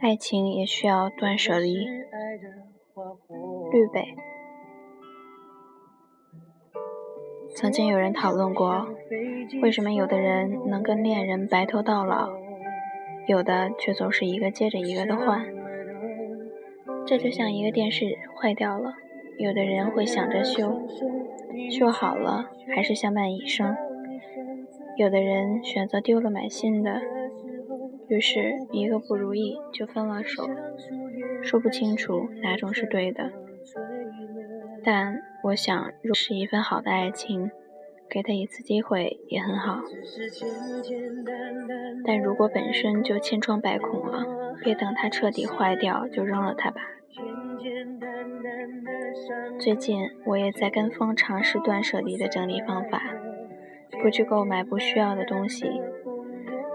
爱情也需要断舍离。绿北。曾经有人讨论过，为什么有的人能跟恋人白头到老，有的却总是一个接着一个的换。这就像一个电视坏掉了，有的人会想着修，修好了还是相伴一生；有的人选择丢了买新的，于是一个不如意就分了手，说不清楚哪种是对的。但我想，若是一份好的爱情，给他一次机会也很好。但如果本身就千疮百孔了，别等它彻底坏掉就扔了它吧。最近我也在跟风尝试断舍离的整理方法，不去购买不需要的东西，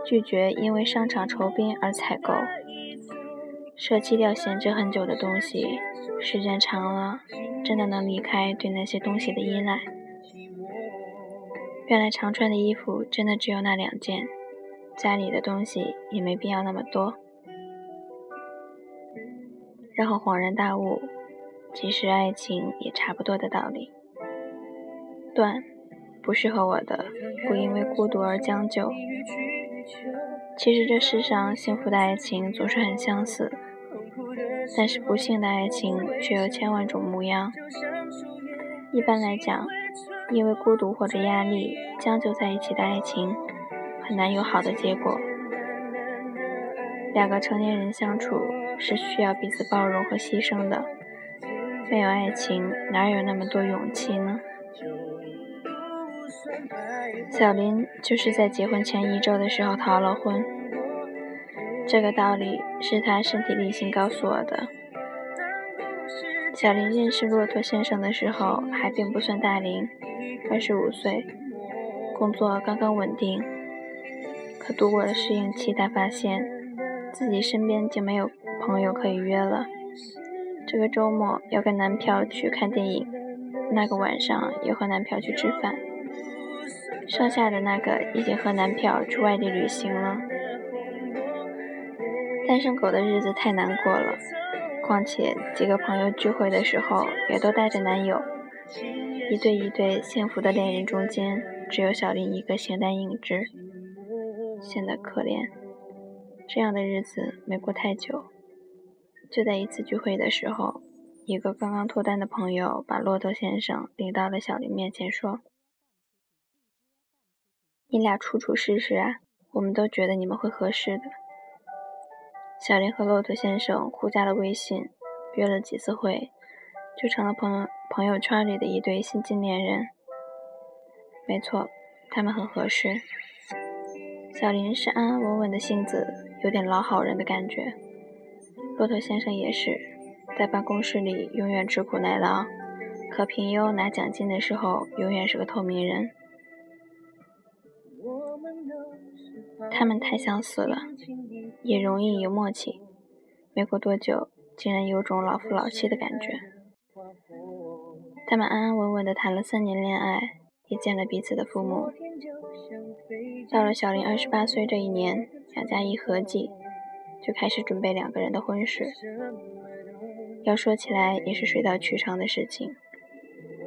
拒绝因为商场酬宾而采购，舍弃掉闲置很久的东西，时间长了。真的能离开对那些东西的依赖。原来常穿的衣服真的只有那两件，家里的东西也没必要那么多。然后恍然大悟，其实爱情也差不多的道理。断，不适合我的，不因为孤独而将就。其实这世上幸福的爱情总是很相似。但是不幸的爱情却有千万种模样。一般来讲，因为孤独或者压力将就在一起的爱情，很难有好的结果。两个成年人相处是需要彼此包容和牺牲的，没有爱情哪有那么多勇气呢？小林就是在结婚前一周的时候逃了婚。这个道理是他身体力行告诉我的。小林认识骆驼先生的时候还并不算大龄，二十五岁，工作刚刚稳定。可度过了适应期，他发现自己身边竟没有朋友可以约了。这个周末要跟男票去看电影，那个晚上又和男票去吃饭，剩下的那个已经和男票去外地旅行了。单身狗的日子太难过了，况且几个朋友聚会的时候也都带着男友，一对一对幸福的恋人中间，只有小林一个形单影只，显得可怜。这样的日子没过太久，就在一次聚会的时候，一个刚刚脱单的朋友把骆驼先生领到了小林面前，说：“你俩处处试试啊，我们都觉得你们会合适的。”小林和骆驼先生互加了微信，约了几次会，就成了朋友朋友圈里的一对新晋恋人。没错，他们很合适。小林是安安稳稳的性子，有点老好人的感觉。骆驼先生也是，在办公室里永远吃苦耐劳，可评优拿奖金的时候，永远是个透明人。他们太相似了，也容易有默契。没过多久，竟然有种老夫老妻的感觉。他们安安稳稳地谈了三年恋爱，也见了彼此的父母。到了小林二十八岁这一年，两家一合计，就开始准备两个人的婚事。要说起来，也是水到渠成的事情。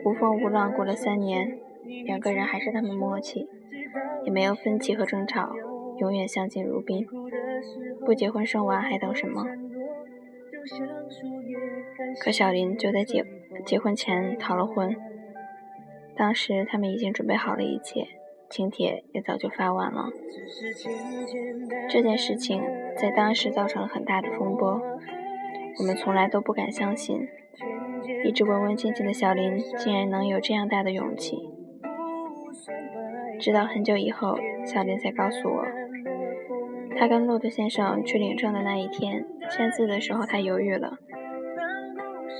无风无浪过了三年，两个人还是那么默契。也没有分歧和争吵，永远相敬如宾。不结婚生娃还等什么？可小林就在结结婚前逃了婚。当时他们已经准备好了一切，请帖也早就发完了。这件事情在当时造成了很大的风波，我们从来都不敢相信，一直文文静静的小林竟然能有这样大的勇气。直到很久以后，小林才告诉我，他跟骆驼先生去领证的那一天，签字的时候他犹豫了，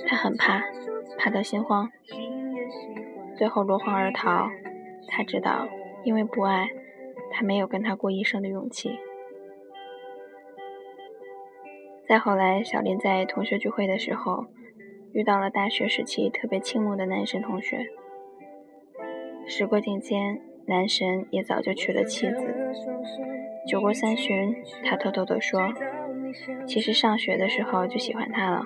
他很怕，怕到心慌，最后落荒而逃。他知道，因为不爱，他没有跟他过一生的勇气。再后来，小林在同学聚会的时候，遇到了大学时期特别倾慕的男神同学。时过境迁。男神也早就娶了妻子，酒过三巡，他偷偷地说：“其实上学的时候就喜欢他了。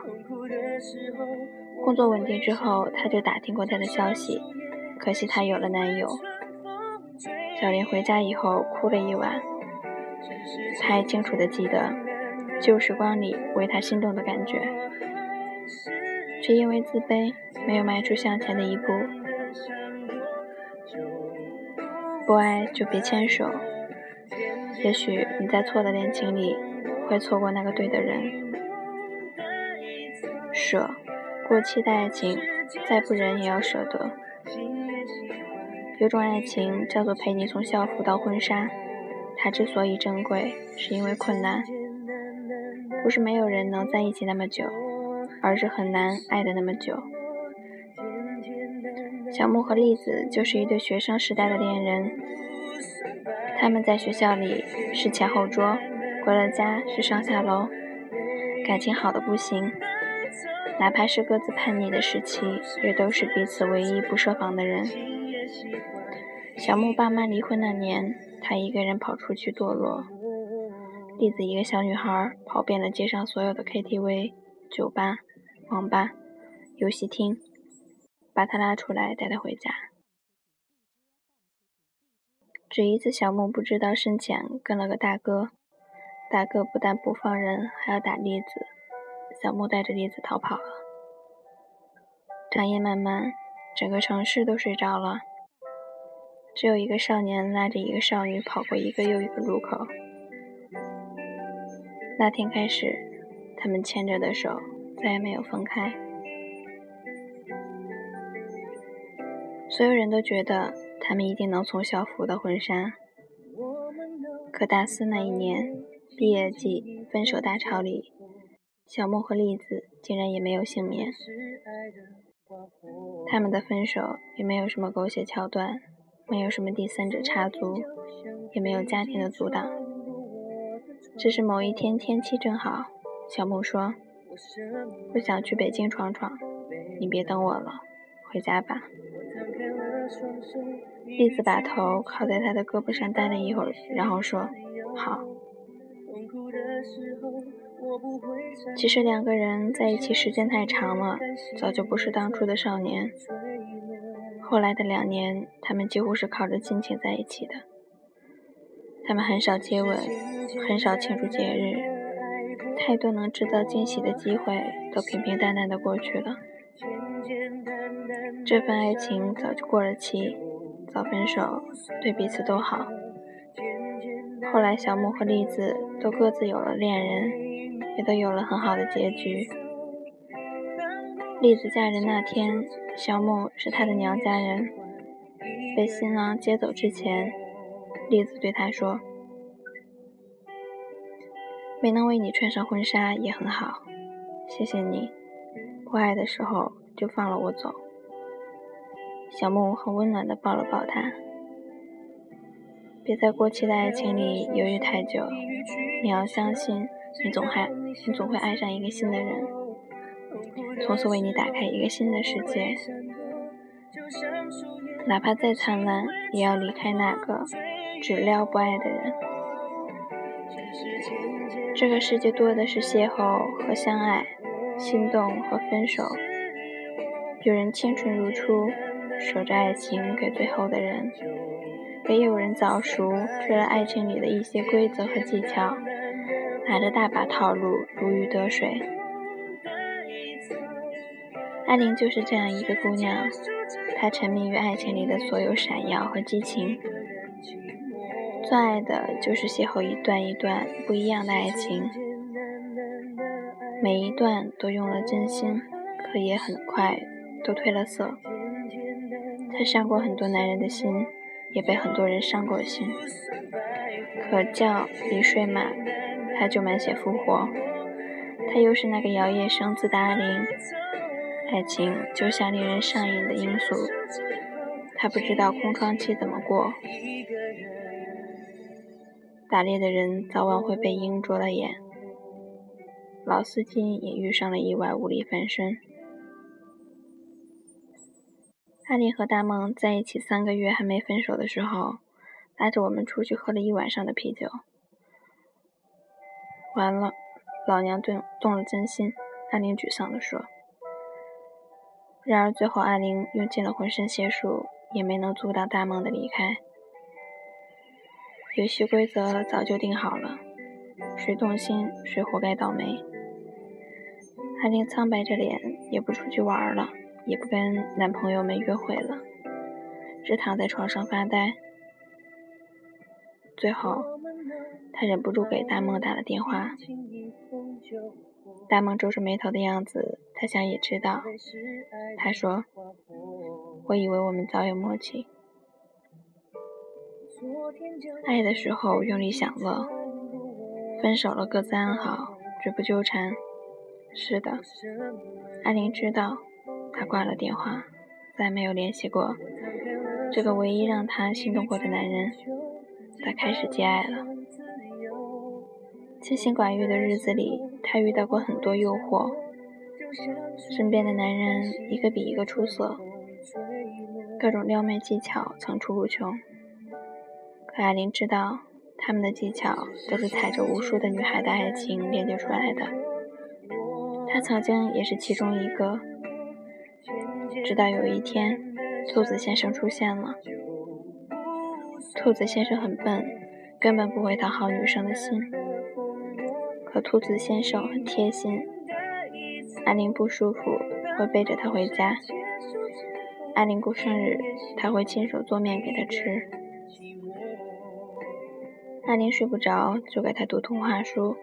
工作稳定之后，他就打听过他的消息，可惜他有了男友。”小林回家以后哭了一晚，他还清楚地记得旧时光里为他心动的感觉，却因为自卑没有迈出向前的一步。不爱就别牵手，也许你在错的恋情里会错过那个对的人。舍，过期的爱情，再不忍也要舍得。有种爱情叫做陪你从校服到婚纱，它之所以珍贵，是因为困难。不是没有人能在一起那么久，而是很难爱的那么久。小木和栗子就是一对学生时代的恋人，他们在学校里是前后桌，回了家是上下楼，感情好的不行。哪怕是各自叛逆的时期，也都是彼此唯一不设防的人。小木爸妈离婚那年，他一个人跑出去堕落。栗子一个小女孩，跑遍了街上所有的 KTV、酒吧、网吧、游戏厅，把他拉出来，带他回家。只一次，小木不知道深浅，跟了个大哥，大哥不但不放人，还要打栗子。小木带着栗子逃跑了。长夜漫漫，整个城市都睡着了。只有一个少年拉着一个少女跑过一个又一个路口。那天开始，他们牵着的手再也没有分开。所有人都觉得他们一定能从校服到婚纱。可大四那一年，毕业季分手大潮里，小木和栗子竟然也没有幸免。他们的分手也没有什么狗血桥段。没有什么第三者插足，也没有家庭的阻挡，只是某一天天气正好，小木说：“我想去北京闯闯，你别等我了，回家吧。”栗子把头靠在他的胳膊上待了一会儿，然后说：“好。”其实两个人在一起时间太长了，早就不是当初的少年。后来的两年，他们几乎是靠着亲情在一起的。他们很少接吻，很少庆祝节日，太多能制造惊喜的机会都平平淡淡的过去了。这份爱情早就过了期，早分手，对彼此都好。后来，小木和栗子都各自有了恋人，也都有了很好的结局。栗子嫁人那天，小木是她的娘家人。被新郎接走之前，栗子对他说：“没能为你穿上婚纱也很好，谢谢你。不爱的时候就放了我走。”小木很温暖地抱了抱他。别在过期的爱情里犹豫太久，你要相信，你总还你总会爱上一个新的人。从此为你打开一个新的世界，哪怕再灿烂，也要离开那个只撩不爱的人。这个世界多的是邂逅和相爱，心动和分手。有人清纯如初，守着爱情给最后的人；也有人早熟，追了爱情里的一些规则和技巧，拿着大把套路，如鱼得水。艾琳就是这样一个姑娘，她沉迷于爱情里的所有闪耀和激情，最爱的就是邂逅一段一段不一样的爱情，每一段都用了真心，可也很快都褪了色。她伤过很多男人的心，也被很多人伤过心，可觉一睡满，她就满血复活。她又是那个摇曳生姿的阿玲。爱情就像令人上瘾的罂粟，他不知道空窗期怎么过。打猎的人早晚会被鹰啄了眼，老司机也遇上了意外，无力翻身。阿丽和大梦在一起三个月还没分手的时候，拉着我们出去喝了一晚上的啤酒。完了，老娘动动了真心。艾琳沮丧地说。然而最后，艾琳用尽了浑身解数，也没能阻挡大梦的离开。游戏规则早就定好了，谁动心，谁活该倒霉。艾琳苍白着脸，也不出去玩了，也不跟男朋友们约会了，只躺在床上发呆。最后，他忍不住给大梦打了电话。大梦皱着眉头的样子，他想也知道。他说：“我以为我们早有默契，爱的时候用力享乐，分手了各自安好，绝不纠缠。”是的，艾琳知道。他挂了电话，再没有联系过这个唯一让他心动过的男人。他开始接爱了。清心寡欲的日子里，他遇到过很多诱惑，身边的男人一个比一个出色，各种撩妹技巧层出不穷。可艾琳知道，他们的技巧都是踩着无数的女孩的爱情练就出来的。他曾经也是其中一个。直到有一天，兔子先生出现了。兔子先生很笨，根本不会讨好女生的心。可兔子先生很贴心，艾琳不舒服会背着他回家，艾琳过生日他会亲手做面给她吃，艾琳睡不着就给他读童话书。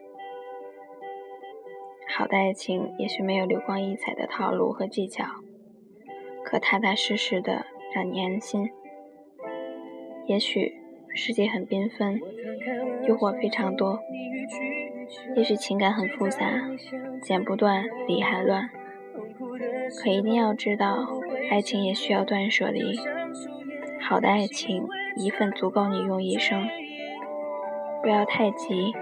好的爱情也许没有流光溢彩的套路和技巧，可踏踏实实的让你安心。也许世界很缤纷，诱惑非常多。也许情感很复杂，剪不断，理还乱。可一定要知道，爱情也需要断舍离。好的爱情，一份足够你用一生。不要太急，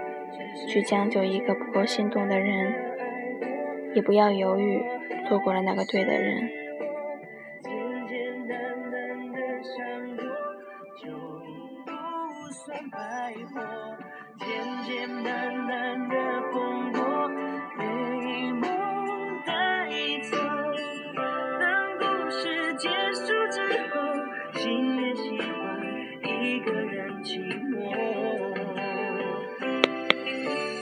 去将就一个不够心动的人，也不要犹豫，错过了那个对的人。束之后，心也喜欢一个人寂寞。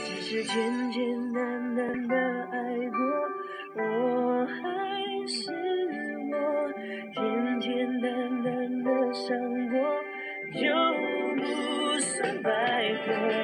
只是简简单单的爱过，我还是我，简简单单的伤过，就不算白活。